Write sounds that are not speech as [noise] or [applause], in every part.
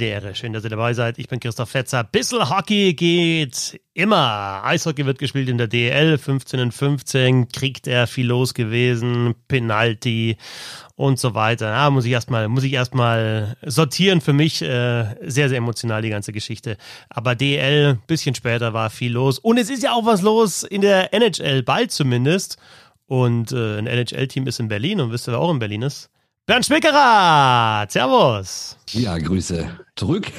Die Ehre. Schön, dass ihr dabei seid. Ich bin Christoph Fetzer. Bissel Hockey geht immer. Eishockey wird gespielt in der DL. 15 und 15 kriegt er viel los gewesen. Penalty und so weiter. Ja, muss ich erstmal, muss ich erstmal sortieren für mich. Äh, sehr, sehr emotional die ganze Geschichte. Aber DL, bisschen später war viel los. Und es ist ja auch was los in der NHL, bald zumindest. Und äh, ein NHL-Team ist in Berlin und wisst ihr, wer auch in Berlin ist? Bernd Schmickerath, Servus. Ja, Grüße zurück.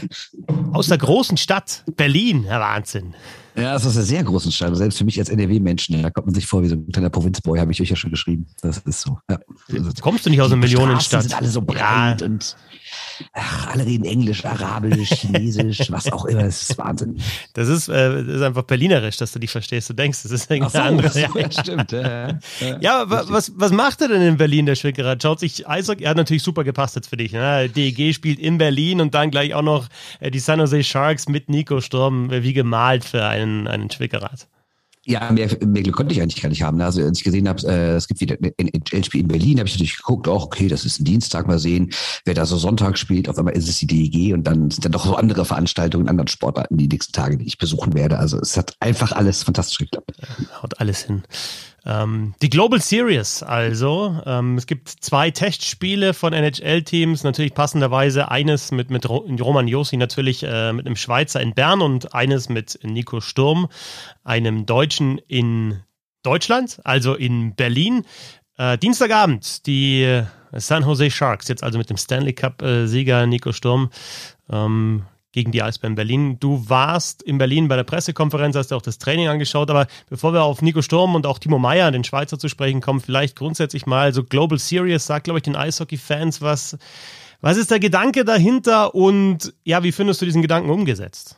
Aus der großen Stadt Berlin, Herr Wahnsinn. Ja, das ist eine sehr große Stadt. Selbst für mich als NRW-Menschen, da kommt man sich vor wie so ein kleiner Provinzboy, habe ich euch ja schon geschrieben. Das ist so. Ja. Kommst du nicht aus einer Millionenstadt? Die sind alle so breit ja. und ach, alle reden Englisch, Arabisch, Chinesisch, was auch immer. Das ist Wahnsinn. Das ist, äh, das ist einfach Berlinerisch, dass du dich verstehst. Du denkst, das ist irgendeine so, andere. So, ja, [laughs] stimmt. Ja, ja. ja was, was macht er denn in Berlin, der Schwickerer? Schaut sich Eishockey, er hat natürlich super gepasst jetzt für dich. Ne? DEG spielt in Berlin und dann gleich auch noch äh, die San Jose Sharks mit Nico Sturm, wie gemalt für einen, einen Schwickerat. Ja, mehr, mehr Glück konnte ich eigentlich gar nicht haben. Also als ich gesehen habe, äh, es gibt wieder ein NHL-Spiel in Berlin, habe ich natürlich geguckt, auch okay, das ist ein Dienstag, mal sehen, wer da so Sonntag spielt. Auf einmal ist es die DEG und dann sind dann doch so andere Veranstaltungen, anderen Sportarten die nächsten Tage, die ich besuchen werde. Also es hat einfach alles fantastisch geklappt. Haut alles hin. Ähm, die Global Series also. Ähm, es gibt zwei Testspiele von NHL-Teams, natürlich passenderweise eines mit, mit Roman Josi natürlich äh, mit einem Schweizer in Bern und eines mit Nico Sturm, einem Deutschen in Deutschland, also in Berlin. Äh, Dienstagabend die San Jose Sharks, jetzt also mit dem Stanley Cup-Sieger äh, Nico Sturm. Ähm, gegen die Eisbären Berlin. Du warst in Berlin bei der Pressekonferenz, hast dir auch das Training angeschaut, aber bevor wir auf Nico Sturm und auch Timo Meyer, den Schweizer, zu sprechen kommen, vielleicht grundsätzlich mal so Global Series sagt, glaube ich, den Eishockey-Fans, was, was ist der Gedanke dahinter und ja, wie findest du diesen Gedanken umgesetzt?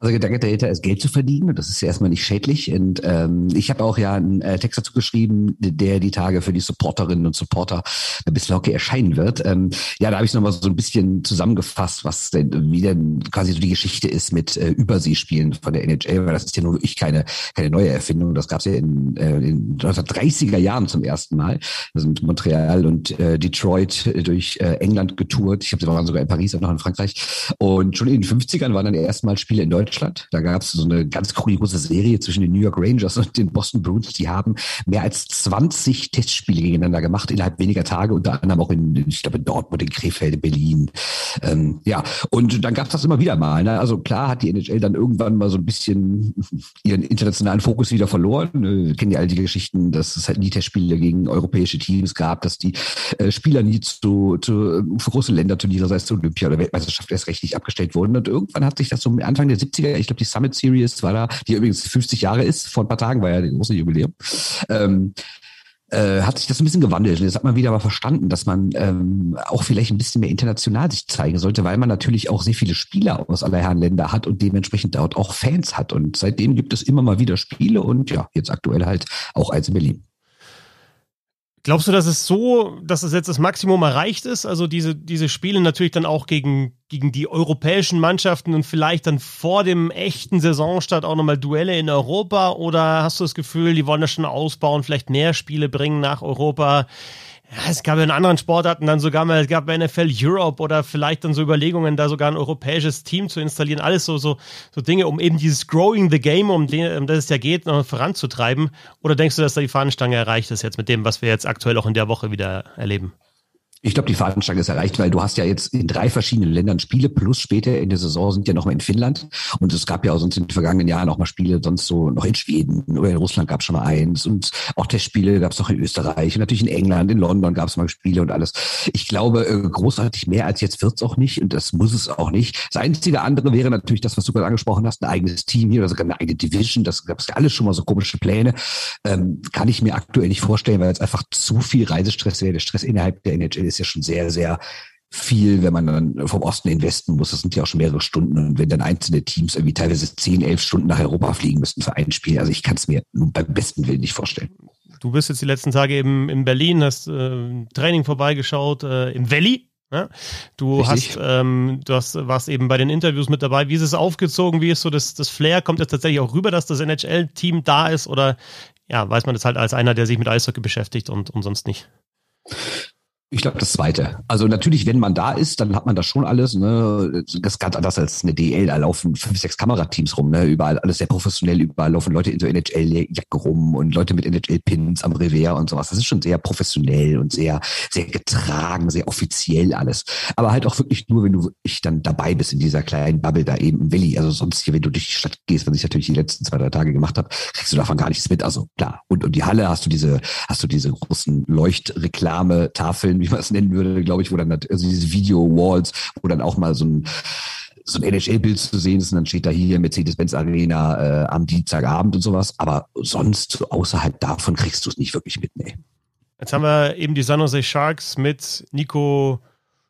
Also Gedanke dahinter ist, Geld zu verdienen und das ist ja erstmal nicht schädlich. Und ähm, ich habe auch ja einen äh, Text dazu geschrieben, der die Tage für die Supporterinnen und Supporter ein bisschen Hockey erscheinen wird. Ähm, ja, da habe ich nochmal so ein bisschen zusammengefasst, was denn, wie denn quasi so die Geschichte ist mit äh, Überseespielen von der NHL, weil das ist ja nur wirklich keine, keine neue Erfindung. Das gab es ja in, äh, in 1930er Jahren zum ersten Mal. Da sind Montreal und äh, Detroit durch äh, England getourt. Ich glaube, sie waren sogar in Paris und noch in Frankreich. Und schon in den 50ern waren dann erstmal Spiele in Deutschland Deutschland. Da gab es so eine ganz kuriose Serie zwischen den New York Rangers und den Boston Bruins. Die haben mehr als 20 Testspiele gegeneinander gemacht innerhalb weniger Tage, unter anderem auch in, ich glaube, in Dortmund, in Krefeld, in Berlin. Ähm, ja, und dann gab es das immer wieder mal. Ne? Also klar hat die NHL dann irgendwann mal so ein bisschen ihren internationalen Fokus wieder verloren. Wir kennen ja all die Geschichten, dass es halt nie Testspiele gegen europäische Teams gab, dass die äh, Spieler nie zu, zu für große Länderturniere, sei es zu Olympia oder Weltmeisterschaft, erst rechtlich abgestellt wurden. Und irgendwann hat sich das so Anfang der 70er 50er, ich glaube die Summit Series war da, die übrigens 50 Jahre ist, vor ein paar Tagen war ja das große Jubiläum. Ähm, äh, hat sich das ein bisschen gewandelt. Und jetzt hat man wieder mal verstanden, dass man ähm, auch vielleicht ein bisschen mehr international sich zeigen sollte, weil man natürlich auch sehr viele Spieler aus aller Herren Länder hat und dementsprechend dort auch Fans hat. Und seitdem gibt es immer mal wieder Spiele und ja, jetzt aktuell halt auch eins in Berlin. Glaubst du, dass es so, dass es jetzt das Maximum erreicht ist? Also diese, diese Spiele natürlich dann auch gegen, gegen die europäischen Mannschaften und vielleicht dann vor dem echten Saisonstart auch nochmal Duelle in Europa? Oder hast du das Gefühl, die wollen das schon ausbauen, vielleicht mehr Spiele bringen nach Europa? Ja, es gab in anderen Sportarten dann sogar mal, es gab bei NFL Europe oder vielleicht dann so Überlegungen, da sogar ein europäisches Team zu installieren. Alles so, so, so Dinge, um eben dieses Growing the Game, um, den, um das es ja geht, noch voranzutreiben. Oder denkst du, dass da die Fahnenstange erreicht ist jetzt mit dem, was wir jetzt aktuell auch in der Woche wieder erleben? Ich glaube, die Fahnenstange ist erreicht, weil du hast ja jetzt in drei verschiedenen Ländern Spiele, plus später in der Saison sind ja noch mal in Finnland. Und es gab ja auch sonst in den vergangenen Jahren auch mal Spiele, sonst so noch in Schweden oder in Russland gab es schon mal eins. Und auch Testspiele gab es noch in Österreich und natürlich in England, in London gab es mal Spiele und alles. Ich glaube, äh, großartig mehr als jetzt wird's auch nicht und das muss es auch nicht. Das einzige andere wäre natürlich das, was du gerade angesprochen hast, ein eigenes Team hier oder sogar eine eigene Division. Das gab es alles schon mal so komische Pläne. Ähm, kann ich mir aktuell nicht vorstellen, weil es einfach zu viel Reisestress wäre. Der Stress innerhalb der NHL ist ja schon sehr, sehr viel, wenn man dann vom Osten in den Westen muss. Das sind ja auch schon mehrere Stunden. Und wenn dann einzelne Teams irgendwie teilweise zehn, elf Stunden nach Europa fliegen müssten für ein Spiel, also ich kann es mir beim besten Willen nicht vorstellen. Du bist jetzt die letzten Tage eben in Berlin, hast äh, Training vorbeigeschaut äh, im Valley. Ja? Du Richtig. hast, ähm, du hast, warst eben bei den Interviews mit dabei. Wie ist es aufgezogen? Wie ist so das, das Flair? Kommt jetzt tatsächlich auch rüber, dass das NHL-Team da ist? Oder ja, weiß man das halt als einer, der sich mit Eishockey beschäftigt und, und sonst nicht? Ich glaube, das zweite. Also natürlich, wenn man da ist, dann hat man das schon alles. Ne? Das ist ganz anders als eine DL. Da laufen fünf, sechs Kamerateams rum. Ne? Überall alles sehr professionell. Überall laufen Leute in so NHL-Jacken rum und Leute mit NHL-Pins am Revers und sowas. Das ist schon sehr professionell und sehr, sehr getragen, sehr offiziell alles. Aber halt auch wirklich nur, wenn du wirklich dann dabei bist in dieser kleinen Bubble da eben im Willi. Also sonst hier, wenn du durch die Stadt gehst, was ich natürlich die letzten zwei, drei Tage gemacht habe, kriegst du davon gar nichts mit. Also klar. Und, und die Halle hast du diese, hast du diese großen Leuchtreklame-Tafeln, wie man es nennen würde, glaube ich, wo dann also diese Video-Walls, wo dann auch mal so ein so ein NHL-Bild zu sehen ist und dann steht da hier Mercedes-Benz Arena äh, am Dienstagabend und sowas. Aber sonst, außerhalb davon, kriegst du es nicht wirklich mit, nee. Jetzt haben wir eben die San Jose Sharks mit Nico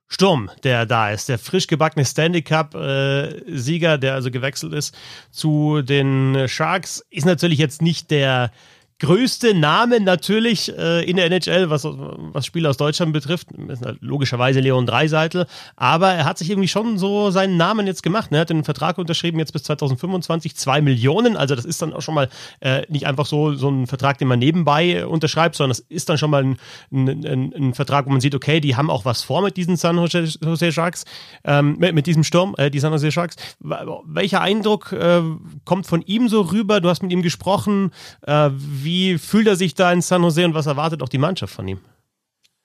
Sturm, der da ist, der frisch gebackene Stanley Cup-Sieger, äh, der also gewechselt ist zu den Sharks, ist natürlich jetzt nicht der größte Name natürlich äh, in der NHL, was, was Spieler aus Deutschland betrifft, halt logischerweise Leon Dreiseitel, aber er hat sich irgendwie schon so seinen Namen jetzt gemacht. Ne? Er hat den Vertrag unterschrieben jetzt bis 2025, zwei Millionen, also das ist dann auch schon mal äh, nicht einfach so, so ein Vertrag, den man nebenbei unterschreibt, sondern das ist dann schon mal ein, ein, ein, ein Vertrag, wo man sieht, okay, die haben auch was vor mit diesen San Jose, Jose Sharks, ähm, mit, mit, diesem Sturm, äh, die San Jose Sharks. Welcher Eindruck äh, kommt von ihm so rüber? Du hast mit ihm gesprochen, äh, wie fühlt er sich da in San Jose und was erwartet auch die Mannschaft von ihm?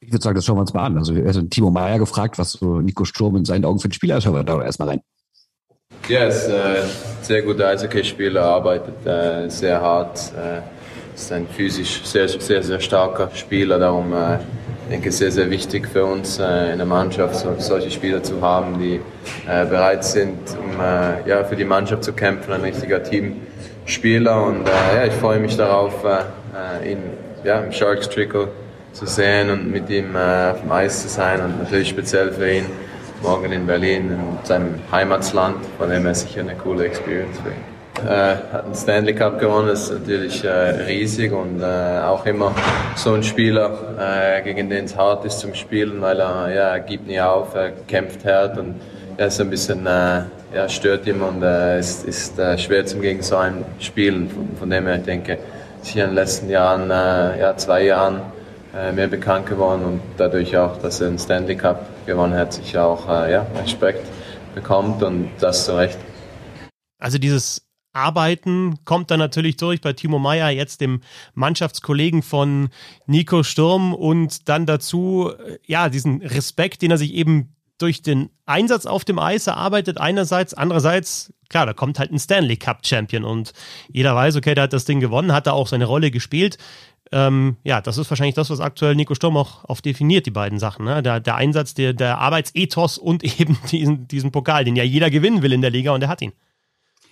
Ich würde sagen, das schauen wir uns mal an. Also, er hat Timo Meyer gefragt, was so Nico Sturm in seinen Augen für ein Spieler ist. Schauen wir da erstmal rein. Ja, er ist ein äh, sehr guter Eishockeyspieler, arbeitet äh, sehr hart, äh, ist ein physisch sehr, sehr, sehr starker Spieler. Darum äh, denke ich, sehr, sehr wichtig für uns äh, in der Mannschaft, so, solche Spieler zu haben, die äh, bereit sind, um äh, ja, für die Mannschaft zu kämpfen, ein richtiger Team. Spieler und äh, ja, ich freue mich darauf, äh, ihn ja, im Sharks Trikot zu sehen und mit ihm äh, auf dem Eis zu sein und natürlich speziell für ihn morgen in Berlin, in seinem Heimatsland, von dem her sicher eine coole Experience für ihn. Äh, hat einen Stanley Cup gewonnen, ist natürlich äh, riesig und äh, auch immer so ein Spieler, gegen den es hart ist zum Spielen, weil er, ja, gibt nie auf, er kämpft hart und er ist ein bisschen ja, stört ihn und äh, ist, ist äh, schwer zum gegen so ein Spielen. Von, von, dem her, ich denke, ist hier in den letzten Jahren, äh, ja, zwei Jahren äh, mehr bekannt geworden und dadurch auch, dass er den Stanley Cup gewonnen hat, sich auch ja, Respekt bekommt und das zu Recht. Also dieses Arbeiten kommt dann natürlich durch bei Timo Meyer, jetzt dem Mannschaftskollegen von Nico Sturm und dann dazu, äh, ja, diesen Respekt, den er sich eben durch den Einsatz auf dem Eis erarbeitet einerseits, andererseits, klar, da kommt halt ein Stanley Cup Champion und jeder weiß, okay, der hat das Ding gewonnen, hat da auch seine Rolle gespielt. Ähm, ja, das ist wahrscheinlich das, was aktuell Nico Sturm auch auf definiert, die beiden Sachen. Ne? Der, der Einsatz, der, der Arbeitsethos und [laughs] eben diesen, diesen Pokal, den ja jeder gewinnen will in der Liga und er hat ihn.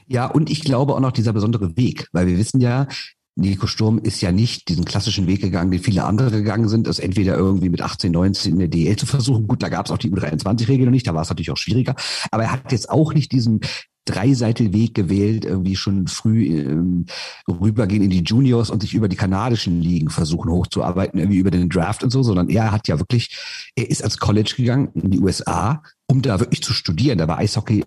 Ja, und ich glaube auch noch dieser besondere Weg, weil wir wissen ja, Nico Sturm ist ja nicht diesen klassischen Weg gegangen, den viele andere gegangen sind, das entweder irgendwie mit 18, 19 in der DL zu versuchen. Gut, da gab es auch die U23-Regel noch nicht, da war es natürlich auch schwieriger. Aber er hat jetzt auch nicht diesen Dreiseitel-Weg gewählt, irgendwie schon früh ähm, rübergehen in die Juniors und sich über die kanadischen Ligen versuchen hochzuarbeiten, irgendwie über den Draft und so, sondern er hat ja wirklich, er ist als College gegangen in die USA, um da wirklich zu studieren. Da war Eishockey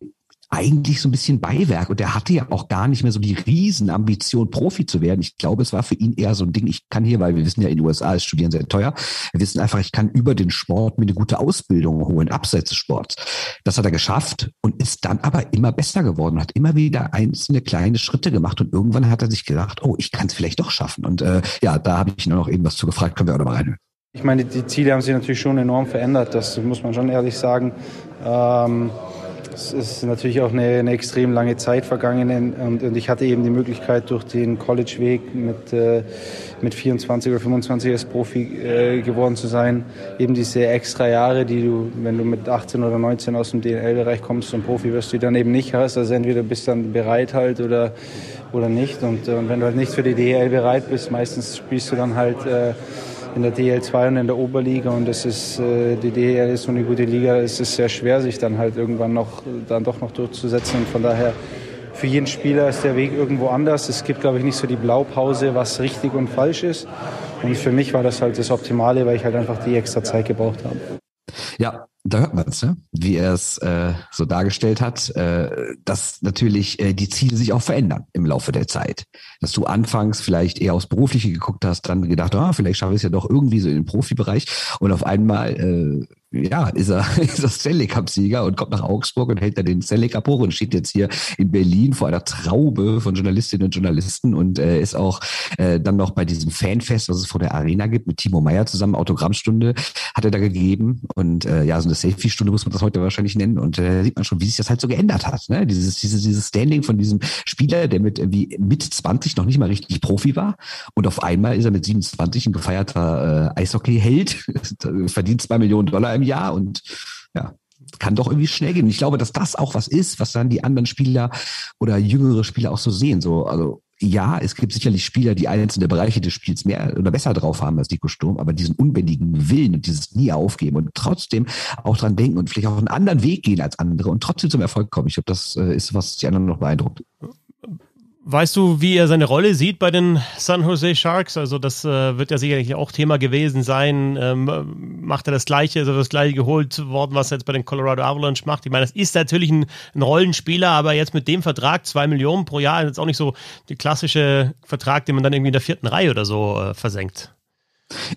eigentlich so ein bisschen Beiwerk. Und er hatte ja auch gar nicht mehr so die Riesenambition, Profi zu werden. Ich glaube, es war für ihn eher so ein Ding, ich kann hier, weil wir wissen ja, in den USA ist Studieren sehr teuer. Wir wissen einfach, ich kann über den Sport mir eine gute Ausbildung holen, abseits des Sports. Das hat er geschafft und ist dann aber immer besser geworden, hat immer wieder einzelne kleine Schritte gemacht und irgendwann hat er sich gedacht, oh, ich kann es vielleicht doch schaffen. Und äh, ja, da habe ich ihn noch eben was zu gefragt, können wir auch noch mal reinhören. Ich meine, die Ziele haben sich natürlich schon enorm verändert, das muss man schon ehrlich sagen. Ähm es ist natürlich auch eine, eine extrem lange Zeit vergangen und, und, ich hatte eben die Möglichkeit durch den College-Weg mit, äh, mit 24 oder 25 als Profi äh, geworden zu sein. Eben diese extra Jahre, die du, wenn du mit 18 oder 19 aus dem DNL-Bereich kommst und Profi wirst, du dann eben nicht hast. Also entweder bist du dann bereit halt oder, oder nicht. Und, und wenn du halt nicht für die DL bereit bist, meistens spielst du dann halt äh, in der DL2 und in der Oberliga und das ist, äh, die DL ist so eine gute Liga, es ist sehr schwer, sich dann halt irgendwann noch, dann doch noch durchzusetzen und von daher für jeden Spieler ist der Weg irgendwo anders. Es gibt, glaube ich, nicht so die Blaupause, was richtig und falsch ist. Und für mich war das halt das Optimale, weil ich halt einfach die extra Zeit gebraucht habe. Ja, da hört man es, ne? wie er es äh, so dargestellt hat, äh, dass natürlich äh, die Ziele sich auch verändern im Laufe der Zeit. Dass du anfangs vielleicht eher aufs Berufliche geguckt hast, dann gedacht, ah, vielleicht schaffe ich es ja doch irgendwie so in den Profibereich und auf einmal äh, ja, ist er, [laughs] ist er Stanley Cup-Sieger und kommt nach Augsburg und hält da den Stanley Cup hoch und steht jetzt hier in Berlin vor einer Traube von Journalistinnen und Journalisten und äh, ist auch äh, dann noch bei diesem Fanfest, was es vor der Arena gibt, mit Timo Meyer zusammen, Autogrammstunde hat er da gegeben und äh, ja, so eine Selfie-Stunde muss man das heute wahrscheinlich nennen und äh, sieht man schon, wie sich das halt so geändert hat, ne? Dieses, dieses, dieses Standing von diesem Spieler, der mit irgendwie mit 20 noch nicht mal richtig Profi war und auf einmal ist er mit 27 ein gefeierter äh, Eishockey-Held, [laughs] verdient zwei Millionen Dollar im Jahr und ja, kann doch irgendwie schnell gehen. Ich glaube, dass das auch was ist, was dann die anderen Spieler oder jüngere Spieler auch so sehen. So, also ja, es gibt sicherlich Spieler, die einzelne Bereiche des Spiels mehr oder besser drauf haben als Nico Sturm, aber diesen unbändigen Willen und dieses nie aufgeben und trotzdem auch dran denken und vielleicht auch einen anderen Weg gehen als andere und trotzdem zum Erfolg kommen. Ich glaube, das äh, ist, was die anderen noch beeindruckt. Weißt du, wie er seine Rolle sieht bei den San Jose Sharks? Also das äh, wird ja sicherlich auch Thema gewesen sein. Ähm, macht er das Gleiche, also das Gleiche geholt worden, was er jetzt bei den Colorado Avalanche macht? Ich meine, das ist natürlich ein, ein Rollenspieler, aber jetzt mit dem Vertrag, zwei Millionen pro Jahr, ist jetzt auch nicht so der klassische Vertrag, den man dann irgendwie in der vierten Reihe oder so äh, versenkt.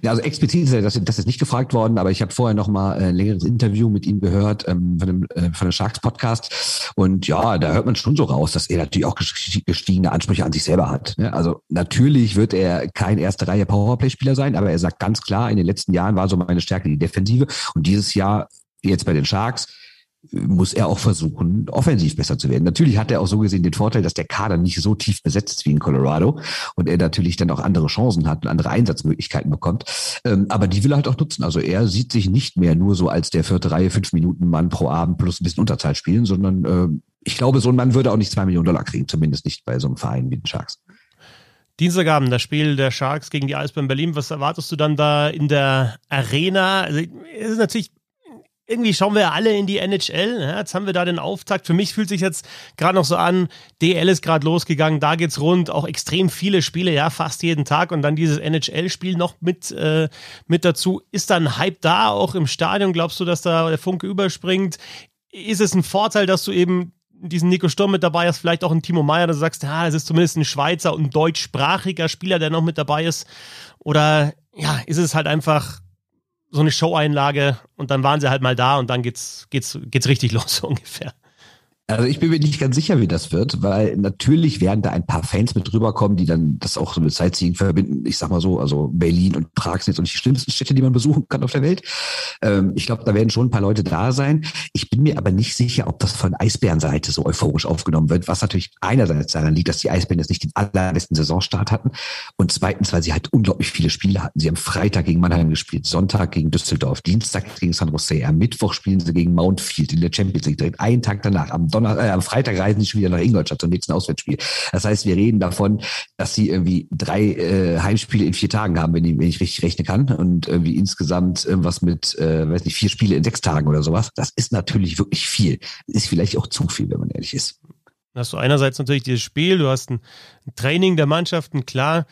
Ja, also explizit ist das, das ist nicht gefragt worden, aber ich habe vorher noch mal ein längeres Interview mit ihm gehört ähm, von, dem, äh, von dem Sharks Podcast und ja, da hört man schon so raus, dass er natürlich auch gestiegene Ansprüche an sich selber hat. Ne? Also natürlich wird er kein erste Reihe Powerplay-Spieler sein, aber er sagt ganz klar, in den letzten Jahren war so meine Stärke die Defensive und dieses Jahr jetzt bei den Sharks muss er auch versuchen, offensiv besser zu werden. Natürlich hat er auch so gesehen den Vorteil, dass der Kader nicht so tief besetzt ist wie in Colorado und er natürlich dann auch andere Chancen hat und andere Einsatzmöglichkeiten bekommt. Ähm, aber die will er halt auch nutzen. Also er sieht sich nicht mehr nur so als der vierte Reihe, fünf Minuten Mann pro Abend plus ein bisschen Unterzahl spielen, sondern äh, ich glaube, so ein Mann würde auch nicht zwei Millionen Dollar kriegen, zumindest nicht bei so einem Verein wie den Sharks. Dienstagabend, das Spiel der Sharks gegen die Eisbären Berlin. Was erwartest du dann da in der Arena? Also, es ist natürlich irgendwie schauen wir alle in die NHL. Ja, jetzt haben wir da den Auftakt. Für mich fühlt sich jetzt gerade noch so an, DL ist gerade losgegangen, da geht's rund, auch extrem viele Spiele, ja, fast jeden Tag und dann dieses NHL-Spiel noch mit, äh, mit dazu. Ist da ein Hype da, auch im Stadion? Glaubst du, dass da der Funke überspringt? Ist es ein Vorteil, dass du eben diesen Nico Sturm mit dabei hast, vielleicht auch ein Timo Meyer, dass du sagst, ja, es ist zumindest ein Schweizer und deutschsprachiger Spieler, der noch mit dabei ist? Oder ja, ist es halt einfach so eine Show-Einlage und dann waren sie halt mal da und dann geht's, geht's, geht's richtig [laughs] los so ungefähr. Also ich bin mir nicht ganz sicher, wie das wird, weil natürlich werden da ein paar Fans mit rüberkommen, die dann das auch so mit Sightseeing verbinden. Ich sag mal so, also Berlin und Prag sind jetzt nicht die schlimmsten Städte, die man besuchen kann auf der Welt. Ähm, ich glaube, da werden schon ein paar Leute da sein. Ich bin mir aber nicht sicher, ob das von Eisbärenseite so euphorisch aufgenommen wird, was natürlich einerseits daran liegt, dass die Eisbären jetzt nicht den allerbesten Saisonstart hatten und zweitens, weil sie halt unglaublich viele Spiele hatten. Sie haben Freitag gegen Mannheim gespielt, Sonntag gegen Düsseldorf, Dienstag gegen San Jose, am Mittwoch spielen sie gegen Mountfield in der Champions League, direkt einen Tag danach, am Donner äh, am Freitag reisen sie schon wieder nach Ingolstadt zum nächsten Auswärtsspiel. Das heißt, wir reden davon, dass sie irgendwie drei äh, Heimspiele in vier Tagen haben, wenn ich, wenn ich richtig rechnen kann. Und irgendwie insgesamt irgendwas mit, äh, weiß nicht, vier Spiele in sechs Tagen oder sowas. Das ist natürlich wirklich viel. Ist vielleicht auch zu viel, wenn man ehrlich ist. Hast du einerseits natürlich dieses Spiel, du hast ein, ein Training der Mannschaften, klar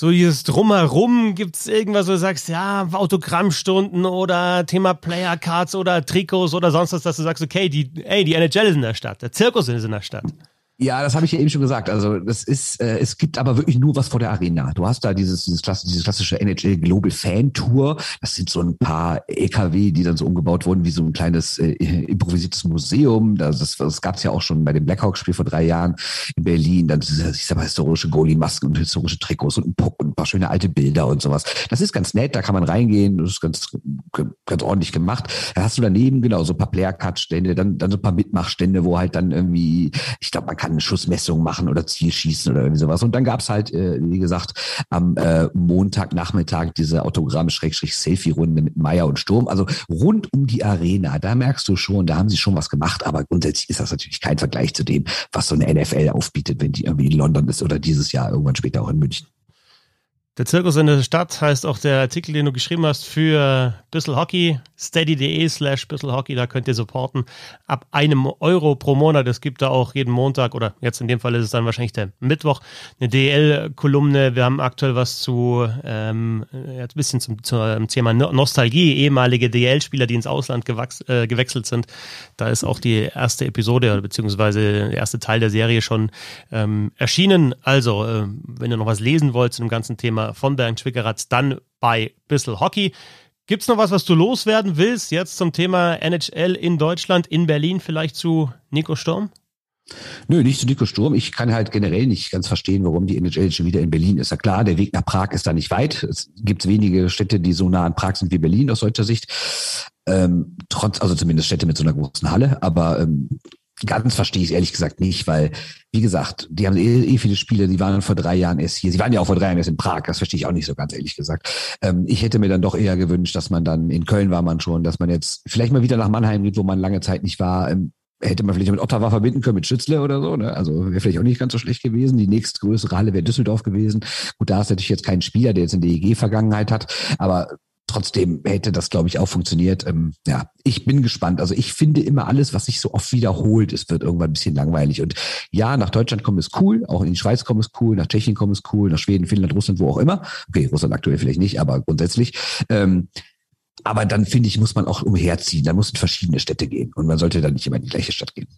so dieses Drumherum, gibt's irgendwas, wo du sagst, ja, Autogrammstunden oder Thema Playercards oder Trikots oder sonst was, dass du sagst, okay, die, ey, die NHL ist in der Stadt, der Zirkus ist in der Stadt. Ja, das habe ich ja eben schon gesagt. Also das ist, äh, es gibt aber wirklich nur was vor der Arena. Du hast da dieses, dieses klassische, diese klassische NHL Global Fan Tour. Das sind so ein paar LKW, die dann so umgebaut wurden wie so ein kleines äh, improvisiertes Museum. Das, das, das gab es ja auch schon bei dem Blackhawks-Spiel vor drei Jahren in Berlin. Dann diese, ich sag mal, historische Goalie-Masken und historische Trikots und ein Puck und ein paar schöne alte Bilder und sowas. Das ist ganz nett, da kann man reingehen. Das ist ganz, ganz ordentlich gemacht. Da hast du daneben genau so ein paar Player-Cut-Stände, dann, dann so ein paar Mitmachstände, wo halt dann irgendwie, ich glaube, man kann kann Schussmessung machen oder Zielschießen oder irgendwie sowas. Und dann gab's halt, äh, wie gesagt, am äh, Montagnachmittag diese Autogramm-Selfie-Runde mit Meier und Sturm. Also rund um die Arena, da merkst du schon, da haben sie schon was gemacht, aber grundsätzlich ist das natürlich kein Vergleich zu dem, was so eine NFL aufbietet, wenn die irgendwie in London ist oder dieses Jahr irgendwann später auch in München. Der Zirkus in der Stadt heißt auch der Artikel, den du geschrieben hast für Bissel Hockey. steady.de slash Hockey, da könnt ihr supporten. Ab einem Euro pro Monat. Es gibt da auch jeden Montag oder jetzt in dem Fall ist es dann wahrscheinlich der Mittwoch eine DL-Kolumne. Wir haben aktuell was zu, ähm, ein bisschen zum, zum Thema Nostalgie, ehemalige DL-Spieler, die ins Ausland äh, gewechselt sind. Da ist auch die erste Episode beziehungsweise der erste Teil der Serie schon ähm, erschienen. Also, äh, wenn ihr noch was lesen wollt zu dem ganzen Thema von Bernd Schwickeratz, dann bei Bissel Hockey. Gibt es noch was, was du loswerden willst jetzt zum Thema NHL in Deutschland, in Berlin, vielleicht zu Nico Sturm? Nö, nicht zu Nico Sturm. Ich kann halt generell nicht ganz verstehen, warum die NHL schon wieder in Berlin ist. Ja klar, der Weg nach Prag ist da nicht weit. Es gibt wenige Städte, die so nah an Prag sind wie Berlin aus deutscher Sicht. Ähm, trotz, also zumindest Städte mit so einer großen Halle. Aber ähm, Ganz verstehe ich ehrlich gesagt nicht, weil, wie gesagt, die haben eh, eh viele Spiele, die waren vor drei Jahren erst hier. Sie waren ja auch vor drei Jahren erst in Prag, das verstehe ich auch nicht so ganz ehrlich gesagt. Ähm, ich hätte mir dann doch eher gewünscht, dass man dann, in Köln war man schon, dass man jetzt vielleicht mal wieder nach Mannheim geht, wo man lange Zeit nicht war. Ähm, hätte man vielleicht mit Ottawa verbinden können, mit Schützle oder so. Ne? Also wäre vielleicht auch nicht ganz so schlecht gewesen. Die nächstgrößere Halle wäre Düsseldorf gewesen. Gut, da ist natürlich jetzt kein Spieler, der jetzt in der EG-Vergangenheit hat, aber trotzdem hätte das, glaube ich, auch funktioniert. Ähm, ja, ich bin gespannt. Also ich finde immer alles, was sich so oft wiederholt, es wird irgendwann ein bisschen langweilig. Und ja, nach Deutschland kommen ist cool, auch in die Schweiz kommen ist cool, nach Tschechien kommen ist cool, nach Schweden, Finnland, Russland, wo auch immer. Okay, Russland aktuell vielleicht nicht, aber grundsätzlich. Ähm, aber dann finde ich, muss man auch umherziehen. Dann muss in verschiedene Städte gehen. Und man sollte dann nicht immer in die gleiche Stadt gehen.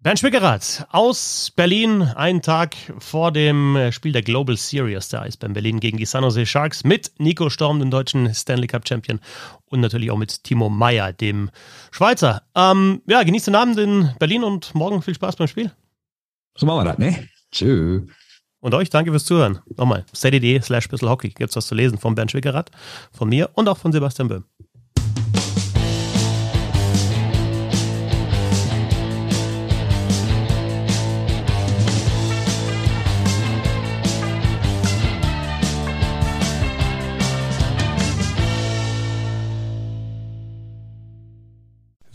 Bernd Schwickerath aus Berlin, einen Tag vor dem Spiel der Global Series der Eisbären Berlin gegen die San Jose Sharks mit Nico Storm, dem deutschen Stanley Cup Champion und natürlich auch mit Timo Meyer, dem Schweizer. Ähm, ja, genießt den Abend in Berlin und morgen viel Spaß beim Spiel. So machen wir das, ne? Tschö. Und euch danke fürs Zuhören. Nochmal, steady.de slash Hockey gibt's was zu lesen von Bernd Schwickerath, von mir und auch von Sebastian Böhm.